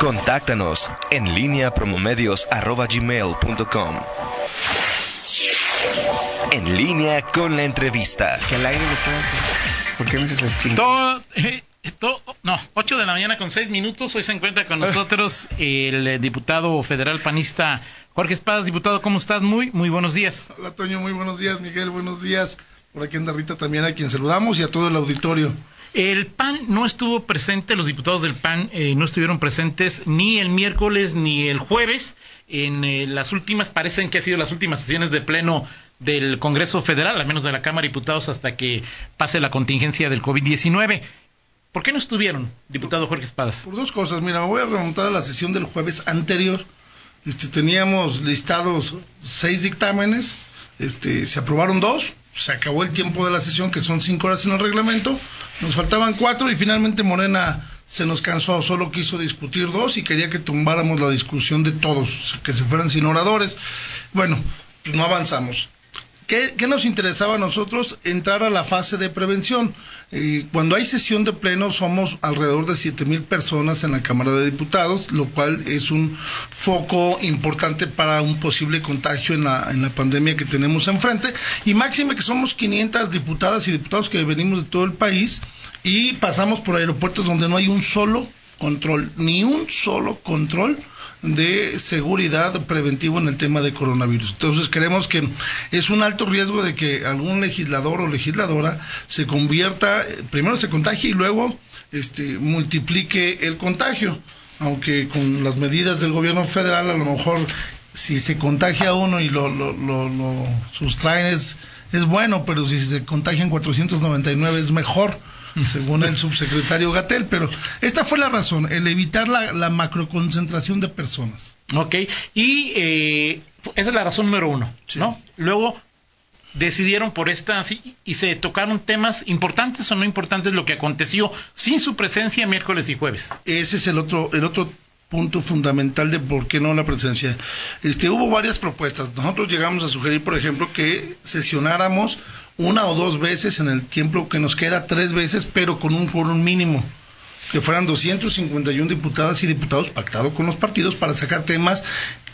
Contáctanos en línea promomedios.com. En línea con la entrevista. Que al aire le ¿Por qué me haces Todo, eh, todo, no, 8 de la mañana con 6 minutos. Hoy se encuentra con nosotros el eh, diputado federal panista Jorge Espadas. Diputado, ¿cómo estás? Muy, muy buenos días. Hola, Toño, muy buenos días. Miguel, buenos días. Por aquí anda Rita también, a quien saludamos y a todo el auditorio. El PAN no estuvo presente, los diputados del PAN eh, no estuvieron presentes ni el miércoles ni el jueves. En eh, las últimas, parecen que han sido las últimas sesiones de pleno del Congreso Federal, al menos de la Cámara de Diputados, hasta que pase la contingencia del COVID-19. ¿Por qué no estuvieron, diputado Jorge Espadas? Por dos cosas. Mira, voy a remontar a la sesión del jueves anterior. Este, teníamos listados seis dictámenes, este, se aprobaron dos, se acabó el tiempo de la sesión, que son cinco horas en el reglamento, nos faltaban cuatro y finalmente Morena se nos cansó, solo quiso discutir dos y quería que tumbáramos la discusión de todos, que se fueran sin oradores. Bueno, pues no avanzamos. ¿Qué, nos interesaba a nosotros? Entrar a la fase de prevención. cuando hay sesión de pleno somos alrededor de siete mil personas en la Cámara de Diputados, lo cual es un foco importante para un posible contagio en la, en la pandemia que tenemos enfrente. Y máxime que somos 500 diputadas y diputados que venimos de todo el país y pasamos por aeropuertos donde no hay un solo control, ni un solo control de seguridad preventivo en el tema de coronavirus. Entonces creemos que es un alto riesgo de que algún legislador o legisladora se convierta, primero se contagie y luego este, multiplique el contagio. Aunque con las medidas del gobierno federal a lo mejor si se contagia uno y lo, lo, lo, lo sustraen es, es bueno, pero si se contagian 499 es mejor según el subsecretario Gatel, pero esta fue la razón, el evitar la, la macroconcentración de personas. Ok, y eh, esa es la razón número uno, ¿no? Luego decidieron por esta y se tocaron temas importantes o no importantes lo que aconteció sin su presencia miércoles y jueves. Ese es el otro, el otro punto fundamental de por qué no la presencia. Este, hubo varias propuestas. Nosotros llegamos a sugerir, por ejemplo, que sesionáramos una o dos veces en el tiempo que nos queda, tres veces, pero con un quórum mínimo que fueran 251 diputadas y diputados pactados con los partidos para sacar temas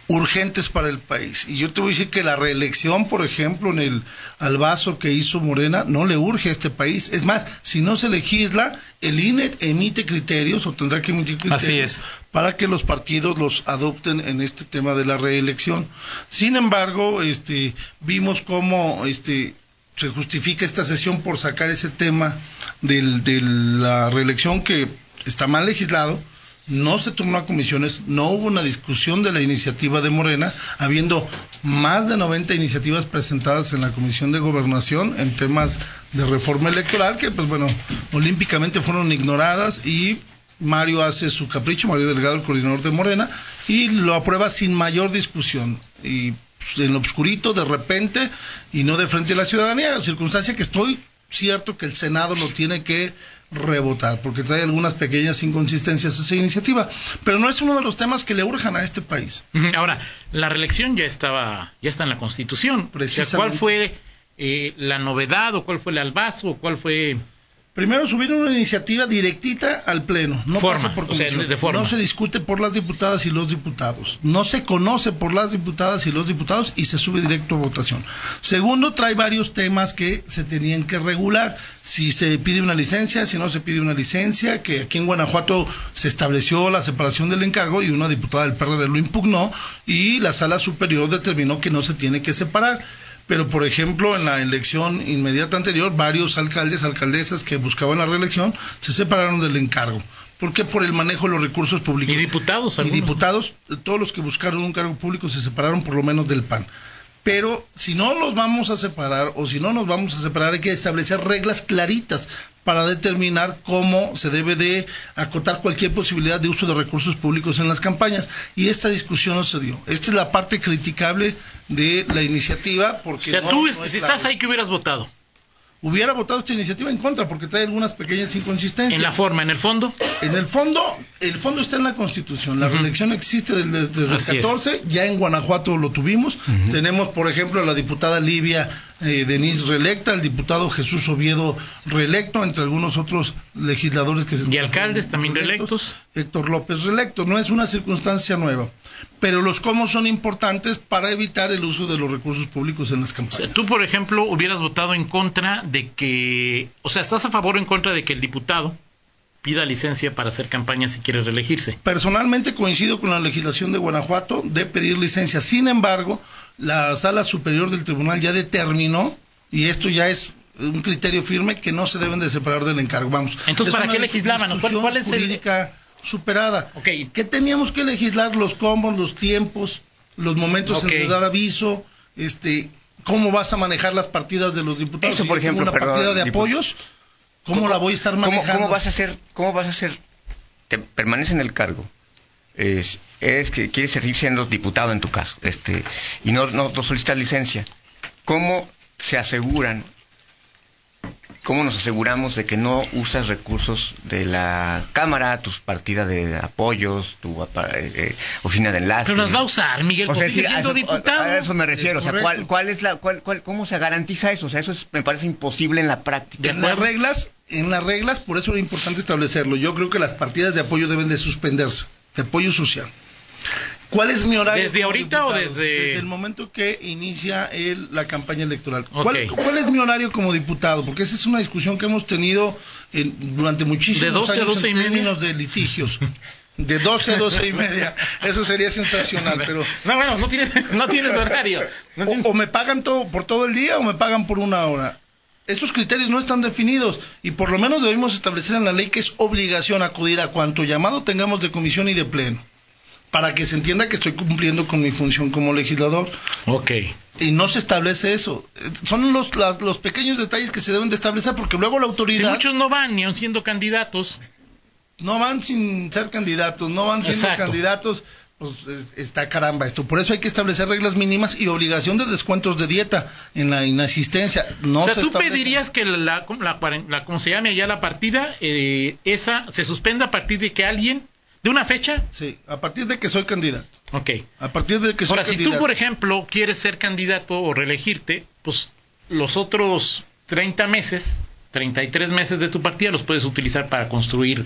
urgentes para el país. Y yo te voy a decir que la reelección, por ejemplo, en el albazo que hizo Morena, no le urge a este país. Es más, si no se legisla, el INE emite criterios o tendrá que emitir criterios para que los partidos los adopten en este tema de la reelección. Sin embargo, este, vimos cómo este, se justifica esta sesión por sacar ese tema de la reelección que está mal legislado, no se a comisiones, no hubo una discusión de la iniciativa de Morena, habiendo más de 90 iniciativas presentadas en la Comisión de Gobernación en temas de reforma electoral que, pues bueno, olímpicamente fueron ignoradas y Mario hace su capricho, Mario Delgado, el coordinador de Morena, y lo aprueba sin mayor discusión. Y pues, en lo obscurito, de repente, y no de frente a la ciudadanía, circunstancia que estoy cierto que el Senado lo tiene que rebotar, porque trae algunas pequeñas inconsistencias esa iniciativa, pero no es uno de los temas que le urjan a este país. Ahora, la reelección ya estaba, ya está en la Constitución. ¿Cuál fue eh, la novedad o cuál fue el albazo o cuál fue Primero subir una iniciativa directita al Pleno, no pasa por comisión. No se discute por las diputadas y los diputados. No se conoce por las diputadas y los diputados y se sube directo a votación. Segundo, trae varios temas que se tenían que regular. Si se pide una licencia, si no se pide una licencia, que aquí en Guanajuato se estableció la separación del encargo y una diputada del PRD lo impugnó y la sala superior determinó que no se tiene que separar pero por ejemplo en la elección inmediata anterior varios alcaldes, alcaldesas que buscaban la reelección se separaron del encargo. ¿Por qué? Por el manejo de los recursos públicos. Y diputados. Y diputados, todos los que buscaron un cargo público se separaron por lo menos del PAN. Pero si no los vamos a separar o si no nos vamos a separar hay que establecer reglas claritas para determinar cómo se debe de acotar cualquier posibilidad de uso de recursos públicos en las campañas. Y esta discusión no se dio. Esta es la parte criticable de la iniciativa. Porque o sea, tú, si estás ahí, ¿qué hubieras votado? Hubiera votado esta iniciativa en contra porque trae algunas pequeñas inconsistencias. En la forma, en el fondo. En el fondo, el fondo está en la Constitución. La reelección existe desde, desde el es. 14, ya en Guanajuato lo tuvimos. Tenemos, por ejemplo, a la diputada Livia eh, Denise reelecta, al diputado Jesús Oviedo reelecto, entre algunos otros legisladores que se Y alcaldes también reelectos. Héctor López reelecto. No es una circunstancia nueva, pero los cómo son importantes para evitar el uso de los recursos públicos en las O sea, campañas. tú, por ejemplo, hubieras votado en contra de que, o sea, ¿estás a favor o en contra de que el diputado pida licencia para hacer campaña si quiere reelegirse? Personalmente coincido con la legislación de Guanajuato de pedir licencia. Sin embargo, la sala superior del tribunal ya determinó, y esto ya es un criterio firme, que no se deben de separar del encargo. Vamos. Entonces, Es ¿para qué legislaban? ¿Cuál- cuál es el- jurídica superada? Ok. ¿Qué teníamos que legislar? Los combos, los tiempos, los momentos Ok. en que dar aviso, este, cómo vas a manejar las partidas de los diputados. Eso, por ejemplo, una perdón, partida de apoyos, ¿cómo, la voy a estar ¿Cómo, manejando? cómo vas a hacer? ¿Cómo vas a hacer? Te permanece en el cargo. Es, es que quieres seguir siendo diputado en tu caso, este, y no, no, no solicitas licencia. ¿Cómo se aseguran? ¿Cómo nos aseguramos de que no usas recursos de la Cámara, tus partidas de apoyos, tu eh, eh, oficina de enlace? Pero las va a usar, Miguel, O sea, sigue sí, a siendo eso, diputado. a eso me refiero. Es o sea, ¿cuál, cuál es la, cuál, cuál- ¿cómo se garantiza eso? O sea, eso es- me parece imposible en la práctica. En las reglas, en las reglas, por eso era importante establecerlo. Yo creo que las partidas de apoyo deben de suspenderse, de apoyo social. ¿Cuál es mi horario? ¿Desde ahorita o desde- Desde el momento que inicia el- la campaña electoral. ¿Cuál, cuál es mi horario como diputado? Porque esa es una discusión que hemos tenido en- durante muchísimos ¿De 12 a años 12 y en términos de litigios. De 12 a 12 y media. Eso sería sensacional, pero... No, bueno, no tienes, no tienes horario. No tienes- O, o me pagan todo por todo el día o me pagan por una hora. Esos criterios no están definidos y por lo menos debemos establecer en la ley que es obligación acudir a cuanto llamado tengamos de comisión y de pleno para que se entienda que estoy cumpliendo con mi función como legislador Ok. y no se establece eso. Son los, las- los pequeños detalles que se deben de establecer porque luego la Si autoridad muchos no van ni aun siendo candidatos, no van sin ser candidatos, no van siendo Exacto. candidatos, pues es- está caramba esto. Por eso hay que establecer reglas mínimas y obligación de descuentos de dieta en la inasistencia. No o sea, se tú establece. pedirías que la, la, la cuaren- la- como se llame allá la partida, eh, esa se suspenda a partir de que alguien, de una fecha. Sí, a partir de que soy candidato. Ok. A partir de que soy Ahora, si tú, por ejemplo, quieres ser candidato o reelegirte, pues los otros 30 meses, 33 meses de tu partida los puedes utilizar para construir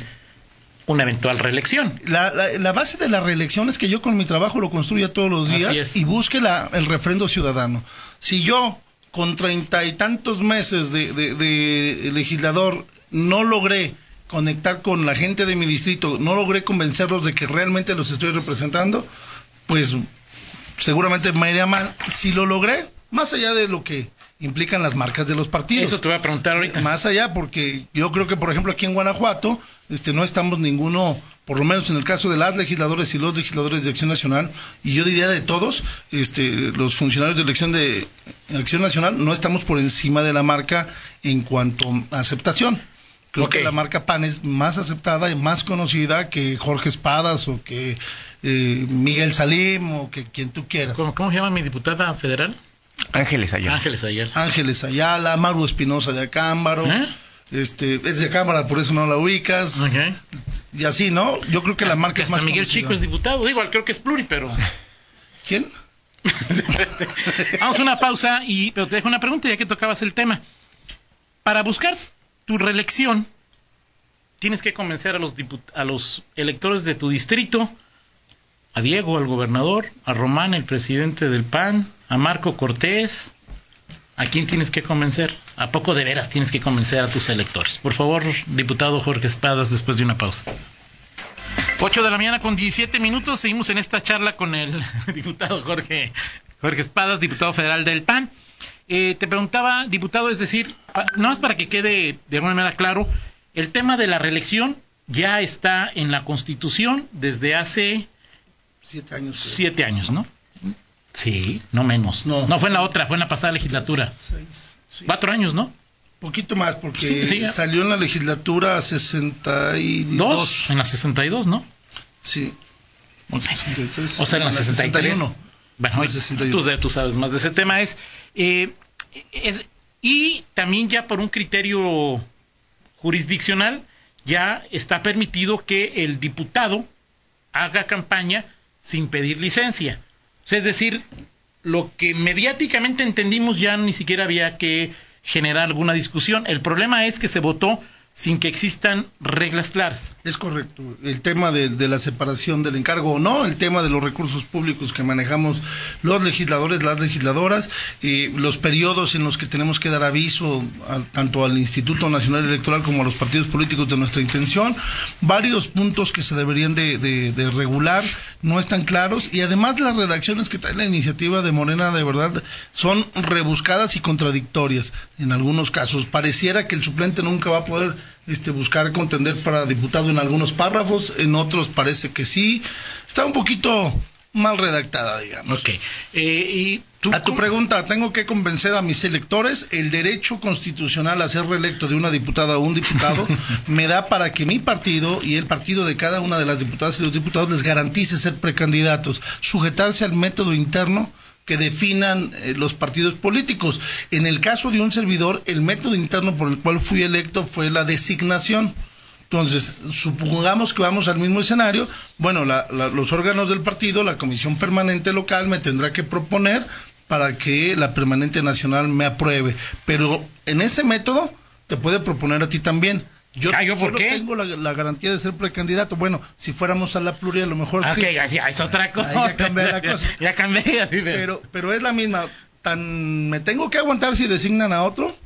una eventual reelección. La, la- la base de la reelección es que yo con mi trabajo lo construya todos los días y busque la- el refrendo ciudadano. Si yo con treinta y tantos meses de, de- de legislador no logré conectar con la gente de mi distrito, no logré convencerlos de que realmente los estoy representando, pues seguramente me iría mal. Si lo logré, más allá de lo que implican las marcas de los partidos. Eso te voy a preguntar ahorita. Más allá, porque yo creo que, por ejemplo, aquí en Guanajuato, este, no estamos ninguno, por lo menos en el caso de las legisladores y los legisladores de Acción Nacional, y yo diría de todos, este, los funcionarios de elección de Acción Nacional, no estamos por encima de la marca en cuanto a aceptación. Creo que la marca PAN es más aceptada y más conocida que Jorge Espadas o que eh, Miguel Salim o que quien tú quieras. ¿Cómo, cómo se llama mi diputada federal? Ángeles allá. Ángeles Ayala. Ángeles Ayala, Maru Espinosa de Acámbaro. ¿Eh? Este, es de cámara, por eso no la ubicas. Y así, ¿no? Yo creo que la marca Que es más Miguel conocida. Chico es diputado. Igual creo que es pluri, pero... ¿Quién? Vamos a una pausa y pero te dejo una pregunta ya que tocabas el tema. Para buscar tu reelección, tienes que convencer a los, a los electores de tu distrito, a Diego, al gobernador, a Román, el presidente del PAN, a Marco Cortés. ¿A quién tienes que convencer? ¿A poco de veras tienes que convencer a tus electores? Por favor, diputado Jorge Espadas, después de una pausa. 8 de la mañana con 17 minutos. Seguimos en esta charla con el diputado Jorge, Jorge Espadas, diputado federal del PAN. Eh, te preguntaba, diputado, es decir, pa- nada más para que quede de alguna manera claro, el tema de la reelección ya está en la Constitución desde hace Siete años. siete años, ¿no? Sí, no menos. No. fue en la otra, fue en la pasada legislatura. Seis, sí. Cuatro años, ¿no? Poquito más, porque Sí, sí, ya. salió en la legislatura 62. Dos, en la 62, ¿no? Sí. 63. O sea, en la 63. 61. Bueno, En la 61. Tú, tú sabes más de ese tema. Es, eh, es y también ya por un criterio jurisdiccional ya está permitido que el diputado haga campaña sin pedir licencia. Es decir, lo que mediáticamente entendimos ya ni siquiera había que generar alguna discusión. El problema es que se votó sin que existan reglas claras. Es correcto. El tema de, la separación del encargo o no, el tema de los recursos públicos que manejamos los legisladores, las legisladoras, y los periodos en los que tenemos que dar aviso tanto al Instituto Nacional Electoral como a los partidos políticos de nuestra intención, varios puntos que se deberían de, de regular no están claros y además las redacciones que trae la iniciativa de Morena de verdad son rebuscadas y contradictorias en algunos casos. Pareciera que el suplente nunca va a poder este, buscar contender para diputado en algunos párrafos, en otros parece que sí. Está un poquito mal redactada, digamos. Ok. Eh, y a tu pregunta, ¿tengo que convencer a mis electores? El derecho constitucional a ser reelecto de una diputada o un diputado me da para que mi partido y el partido de cada una de las diputadas y los diputados les garantice ser precandidatos, sujetarse al método interno que definan eh, los partidos políticos. En el caso de un servidor, el método interno por el cual fui electo fue la designación. Entonces, supongamos que vamos al mismo escenario, bueno, los órganos del partido, la comisión permanente local me tendrá que proponer para que la permanente nacional me apruebe. Pero en ese método te puede proponer a ti también. Yo, ah, ¿por qué? tengo la, garantía de ser precandidato. Bueno, si fuéramos a la pluria, a lo mejor sí. Ok, ya es otra cosa. ya cambié la cosa. ya cambié. Así pero, pero es la misma. Tan me tengo que aguantar si designan a otro,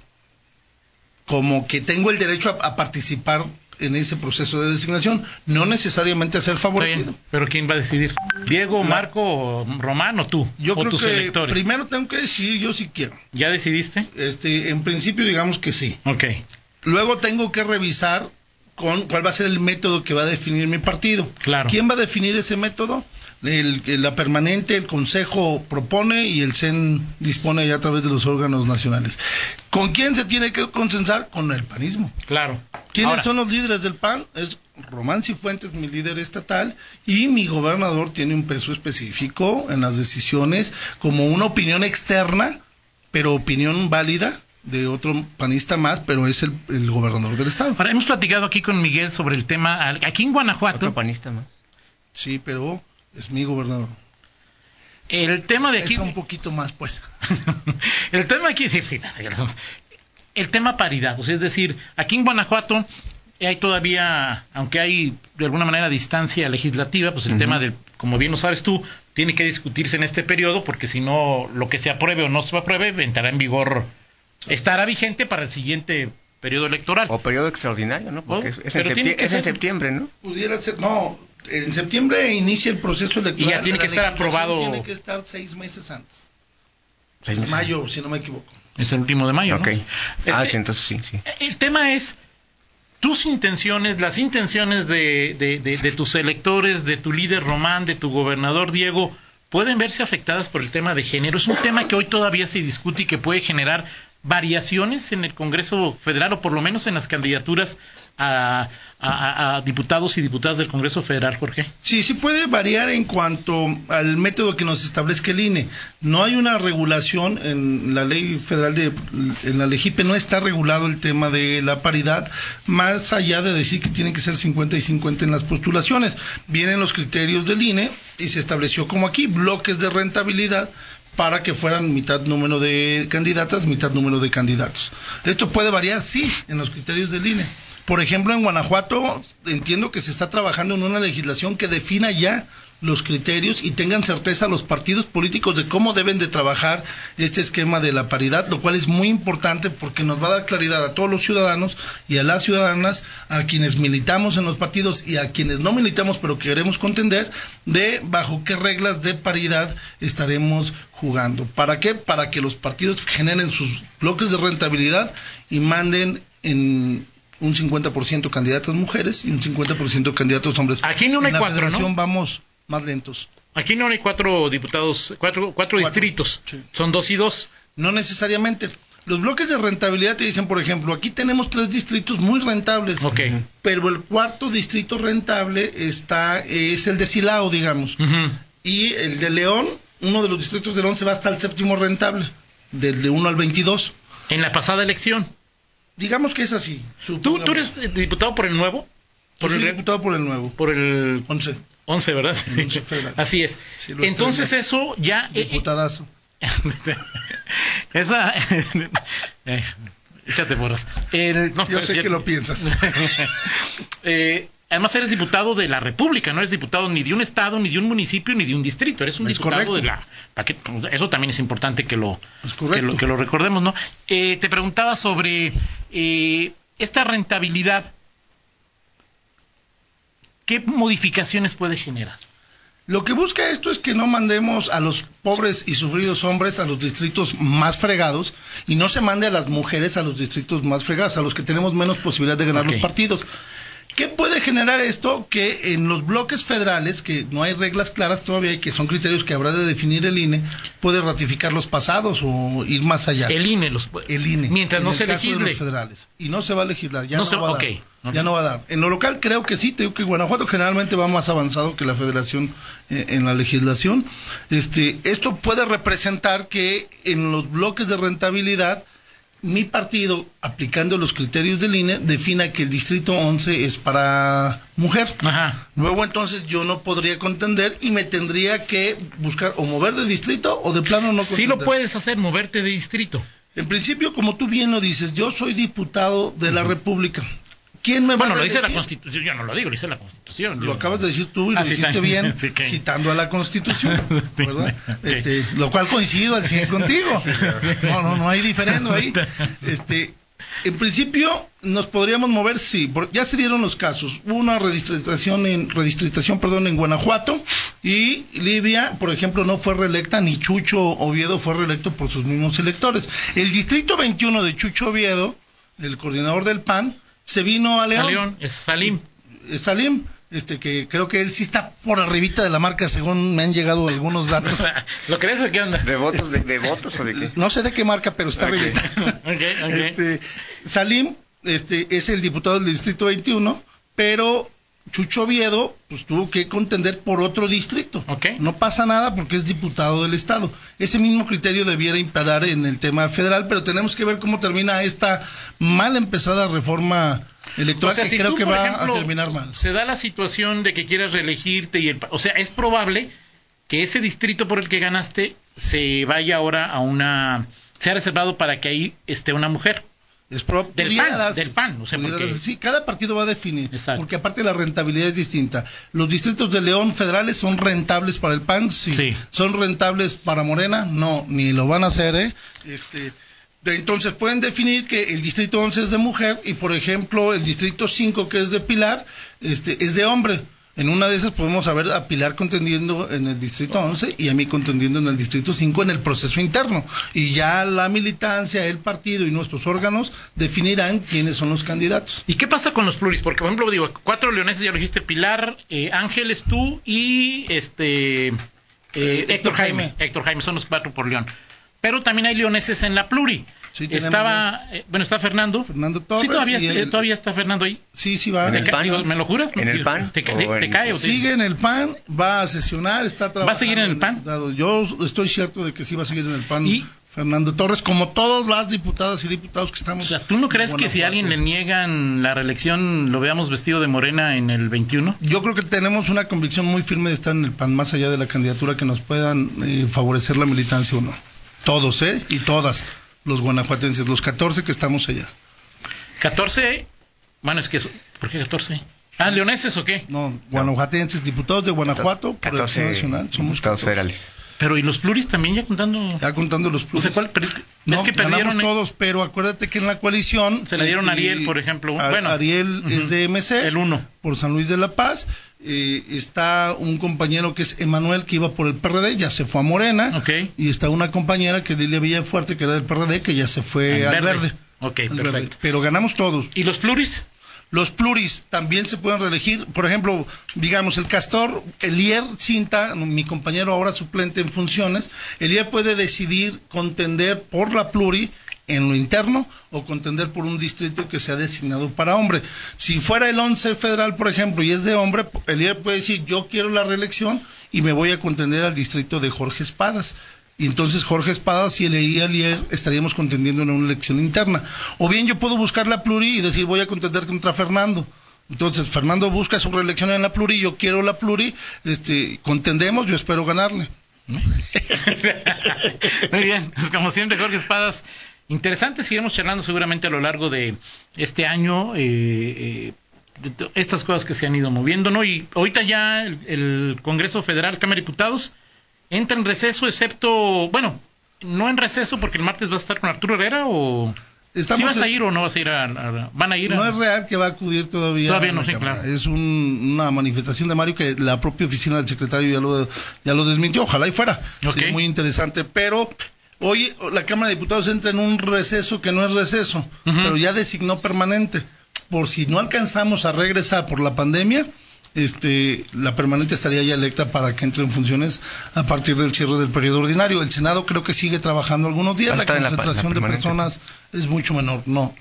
como que tengo el derecho a, participar en ese proceso de designación, no necesariamente a ser favorecido. pero ¿quién va a decidir? ¿Diego, Marco, Román o tú? Yo o creo tus que electores? primero tengo que decidir yo si quiero. ¿Ya decidiste? Este, en principio digamos que sí. Ok. Luego tengo que revisar con cuál va a ser el método que va a definir mi partido. Claro. ¿Quién va a definir ese método? la permanente, el Consejo propone y el CEN dispone ya a través de los órganos nacionales. ¿Con quién se tiene que consensar? Con el panismo. Claro. ¿Quiénes son los líderes del PAN? Es Román Cifuentes, mi líder estatal, y mi gobernador tiene un peso específico en las decisiones como una opinión externa, pero opinión válida de otro panista más, pero es el, gobernador del estado. Ahora, hemos platicado aquí con Miguel sobre el tema, aquí en Guanajuato. Otro panista más. Sí, pero es mi gobernador. El tema de aquí. Es un poquito más, pues. el tema aquí, sí, sí, el tema paridad, o sea, es decir, aquí en Guanajuato hay todavía, aunque hay de alguna manera distancia legislativa, pues el tema del, como bien lo sabes tú, tiene que discutirse en este periodo, porque si no, lo que se apruebe o no se apruebe, entrará en vigor estará vigente para el siguiente periodo electoral. O periodo extraordinario, ¿no? Porque es, en, septiembre, ¿no? Pudiera ser, no, en septiembre inicia el proceso electoral. Y ya tiene que estar aprobado. Tiene que estar seis meses antes. Seis Mayo, si no me equivoco. Es el último de mayo, Ok. ¿no? Ah, entonces sí, sí. El tema es tus intenciones, las intenciones de, de, de, tus electores, de tu líder Román, de tu gobernador Diego, pueden verse afectadas por el tema de género. Es un tema que hoy todavía se discute y que puede generar variaciones en el Congreso Federal o por lo menos en las candidaturas a, diputados y diputadas del Congreso Federal, Jorge? Sí, sí puede variar en cuanto al método que nos establezca el INE. No hay una regulación en la ley federal de en la LEGIPE no está regulado el tema de la paridad, más allá de decir que tienen que ser 50 y 50 en las postulaciones. Vienen los criterios del INE y se estableció como aquí bloques de rentabilidad para que fueran mitad número de candidatas, mitad número de candidatos. Esto puede variar, sí, en los criterios del INE. Por ejemplo, en Guanajuato entiendo que se está trabajando en una legislación que defina ya los criterios y tengan certeza los partidos políticos de cómo deben de trabajar este esquema de la paridad, lo cual es muy importante porque nos va a dar claridad a todos los ciudadanos y a las ciudadanas, a quienes militamos en los partidos y a quienes no militamos pero queremos contender, de bajo qué reglas de paridad estaremos jugando. ¿Para qué? Para que los partidos generen sus bloques de rentabilidad y manden en un 50% candidatas mujeres y un 50% candidatos hombres. Aquí no hay en la cuatro, federación vamos más lentos. Aquí no hay cuatro diputados, cuatro, cuatro, distritos, son dos y dos. No necesariamente. Los bloques de rentabilidad te dicen, por ejemplo, aquí tenemos tres distritos muy rentables, okay. pero el cuarto distrito rentable está es el de Silao, digamos, y el de León, uno de los distritos de León se va hasta el séptimo rentable, del de 1 al 22. En la pasada elección. Digamos que es así. ¿Tú, tú eres diputado por el nuevo? Yo Por soy el, diputado por el nuevo. por el 11. 11, ¿verdad? Así es. Sí, Entonces eso ya... eh, Diputadazo. Esa... eh, échate porras. El- no, Yo sé que lo piensas. Eh, además eres diputado de la República, no eres diputado ni de un estado, ni de un municipio, ni de un distrito. Eres un Es diputado correcto. de la... que- eso también es importante que lo, Es que lo, que lo recordemos, ¿no? Eh, te preguntaba sobre eh, esta rentabilidad. ¿Qué modificaciones puede generar? Lo que busca esto es que no mandemos a los pobres y sufridos hombres a los distritos más fregados y no se mande a las mujeres a los distritos más fregados, a los que tenemos menos posibilidad de ganar los partidos. ¿Qué puede generar esto? Que en los bloques federales, que no hay reglas claras todavía y que son criterios que habrá de definir el INE, puede ratificar los pasados o ir más allá. El INE los El INE. Mientras en no el se caso de legisle. los federales. Y no se va a legislar, ya No no, se- va a dar. Ya no va a dar. En lo local creo que sí, te digo que Guanajuato generalmente va más avanzado que la federación eh, en la legislación. Este, esto puede representar que en los bloques de rentabilidad mi partido, aplicando los criterios del INE, defina que el distrito 11 es para mujer. Ajá. Luego entonces yo no podría contender y me tendría que buscar o mover de distrito o de plano no Sí lo contender. puedes hacer, moverte de distrito. En principio, como tú bien lo dices, yo soy diputado de la República. ¿Quién me va Bueno, lo dice la? Constitución, yo no lo digo, lo dice la Constitución. Lo Yo- acabas de decir tú y Ah, lo sí, dijiste bien, Sí, que- citando a la Constitución. ¿verdad? Este, lo cual coincido al 100 contigo. No, no, no hay diferendo ahí. Este, en principio nos podríamos mover, sí, ya se dieron los casos. Hubo una redistritación en redistritación, perdón, en Guanajuato y Livia, por ejemplo, no fue reelecta ni Chucho Oviedo fue reelecto por sus mismos electores. El distrito 21 de Chucho Oviedo, el coordinador del PAN, se vino a A León. León, es Salim. Eh, Salim, este que creo que él sí está por arribita de la marca según me han llegado algunos datos. ¿Lo crees o qué onda? ¿De votos, de, de votos o de qué? No sé de qué marca, pero está Ok. arribita. Este, Salim este, es el diputado del distrito 21, pero Chucho Oviedo pues tuvo que contender por otro distrito. Ok. No pasa nada porque es diputado del estado. Ese mismo criterio debiera imperar en el tema federal, pero tenemos que ver cómo termina esta mal empezada reforma electoral O sea, que si creo tú, que va ejemplo, a terminar mal. Se da la situación de que quieras reelegirte y el, o sea, es probable que ese distrito por el que ganaste se vaya ahora a una sea reservado para que ahí esté una mujer. Es Del PAN, darse. del PAN, o sea, porque-. Sí, cada partido va a definir. Exacto. Porque aparte la rentabilidad es distinta. Los distritos de León federales son rentables para el PAN, sí. Sí. ¿Son rentables para Morena? No, ni lo van a hacer, ¿eh? Este, de- entonces pueden definir que el distrito 11 es de mujer y, por ejemplo, el distrito 5, que es de Pilar, este, es de hombre. En una de esas podemos ver a Pilar contendiendo en el distrito 11 y a mí contendiendo en el distrito 5 en el proceso interno. Y ya la militancia, el partido y nuestros órganos definirán quiénes son los candidatos. ¿Y qué pasa con los pluris? Porque, por ejemplo, digo, cuatro leoneses, ya lo dijiste, Pilar, eh, Ángeles, tú y este eh, Héctor Héctor Jaime. Jaime. Héctor Jaime son los cuatro por León. Pero también hay leoneses en la pluri. Sí, tenemos Estaba, eh, bueno, está Fernando. Fernando Torres Sí, todavía, y eh, el- todavía está Fernando ahí. Sí, sí va. ¿En el ¿Te ca- PAN? digo, ¿Me lo juras? ¿En el PAN? ¿Te, ¿O cae o te- Sigue en el PAN, va a sesionar, está trabajando. ¿Va a seguir en el PAN? Yo estoy cierto de que sí va a seguir en el PAN. ¿Y? Fernando Torres, como todas las diputadas y diputados que O estamos. sea, ¿tú no crees que si a alguien le niegan la reelección lo veamos vestido de morena en el 21? Yo creo que tenemos una convicción muy firme de estar en el PAN, más allá de la candidatura que nos puedan eh, favorecer la militancia o no. Todos, ¿eh? Y todas, los guanajuatenses, los 14 que estamos allá. 14, bueno, es que, es- ¿por qué 14? Ah, leoneses o qué? No, guanajuatenses, diputados de Guanajuato, por el 14 Nacional, somos diputados 14. federales. Pero ¿y los pluris también ya contando? Ya contando los No pluses. sé cuál, pero es que- No, es que perdieron. todos, pero acuérdate que en la coalición... Se le dieron a este, Ariel, por ejemplo. a- Bueno. Ariel es Ujú. de MC. El uno. Por San Luis de la Paz. eh, está un compañero que es Emanuel, que iba por el PRD, ya se fue a Morena. Ok. Y está una compañera que es Lilia Villafuerte, que era del PRD, que ya se fue Al al verde. verde. Ok, Al perfecto. verde. Pero ganamos todos. ¿Y los pluris? Los pluris también se pueden reelegir. Por ejemplo, digamos, el castor, Elier Cinta, mi compañero ahora suplente en funciones, Elier puede decidir contender por la pluri en lo interno o contender por un distrito que sea designado para hombre. Si fuera el 11 federal, por ejemplo, y es de hombre, Elier puede decir, yo quiero la reelección y me voy a contender al distrito de Jorge Espadas. Y entonces Jorge Espadas y el Alier estaríamos contendiendo en una elección interna. O bien yo puedo buscar la pluri y decir voy a contender contra Fernando. Entonces Fernando busca su reelección en la pluri, yo quiero la pluri, este, contendemos, yo espero ganarle. Muy bien, pues como siempre Jorge Espadas, interesante, seguiremos charlando seguramente a lo largo de este año. Eh, eh, estas cosas que se han ido moviendo, ¿no? Y ahorita ya el, el Congreso Federal, Cámara de Diputados, entra en receso, excepto, bueno, no en receso porque el martes va a estar con Arturo Herrera o... ¿Sí vas a ir o no vas a ir a, van a ir No es real que va a acudir todavía. Todavía no, sí, claro. Es una manifestación de Mario que la propia oficina del secretario ya lo, ya lo desmintió. Ojalá y fuera. Okay. muy interesante. Pero hoy la Cámara de Diputados entra en un receso que no es receso, uh -huh. pero ya designó permanente. Por si no alcanzamos a regresar por la pandemia, este, la permanente estaría ya electa para que entre en funciones a partir del cierre del periodo ordinario. El Senado creo que sigue trabajando algunos días, la concentración la, la de personas es mucho menor, no.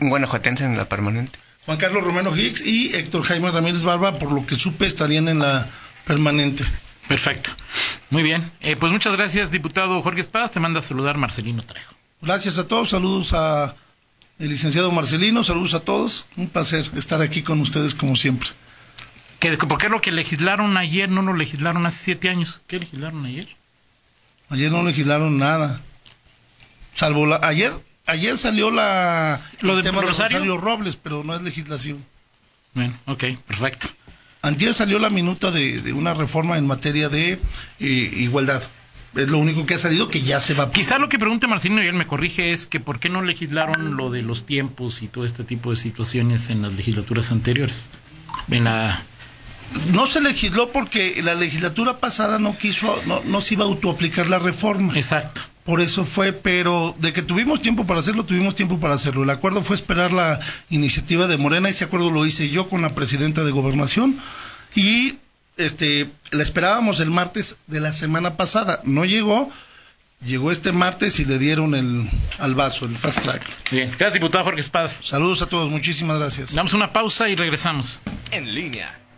Guanajuatense en la permanente. Juan Carlos Romero Hicks y Héctor Jaime Ramírez Barba, por lo que supe, estarían en la permanente. Perfecto. Muy bien. Eh, pues muchas gracias, diputado Jorge Espadas. Te manda a saludar Marcelino Trejo. Gracias a todos. Saludos a el licenciado Marcelino. Saludos a todos. Un placer estar aquí con ustedes como siempre. ¿Qué, ¿Por qué lo que legislaron ayer no lo legislaron hace siete años? ¿Qué legislaron ayer? Ayer no legislaron nada. Salvo la... Ayer ayer salió la... Lo de tema Rosario? de Rosario Robles, pero no es legislación. Bueno, ok, perfecto. Antier salió la minuta de, de una reforma en materia de eh, igualdad. Es lo único que ha salido que ya se va. Quizá lo que pregunte Marcelino y él me corrige es que por qué no legislaron lo de los tiempos y todo este tipo de situaciones en las legislaturas anteriores. En la no se legisló porque la legislatura pasada no quiso, no, no se iba a autoaplicar la reforma. Exacto. Por eso fue, pero de que tuvimos tiempo para hacerlo, tuvimos tiempo para hacerlo. El acuerdo fue esperar la iniciativa de Morena, ese acuerdo lo hice yo con la presidenta de Gobernación y este la esperábamos el martes de la semana pasada. No llegó, llegó este martes y le dieron el al vaso, el fast track. Bien, gracias diputado Jorge Espadas. Saludos a todos, muchísimas gracias. Damos una pausa y regresamos. En línea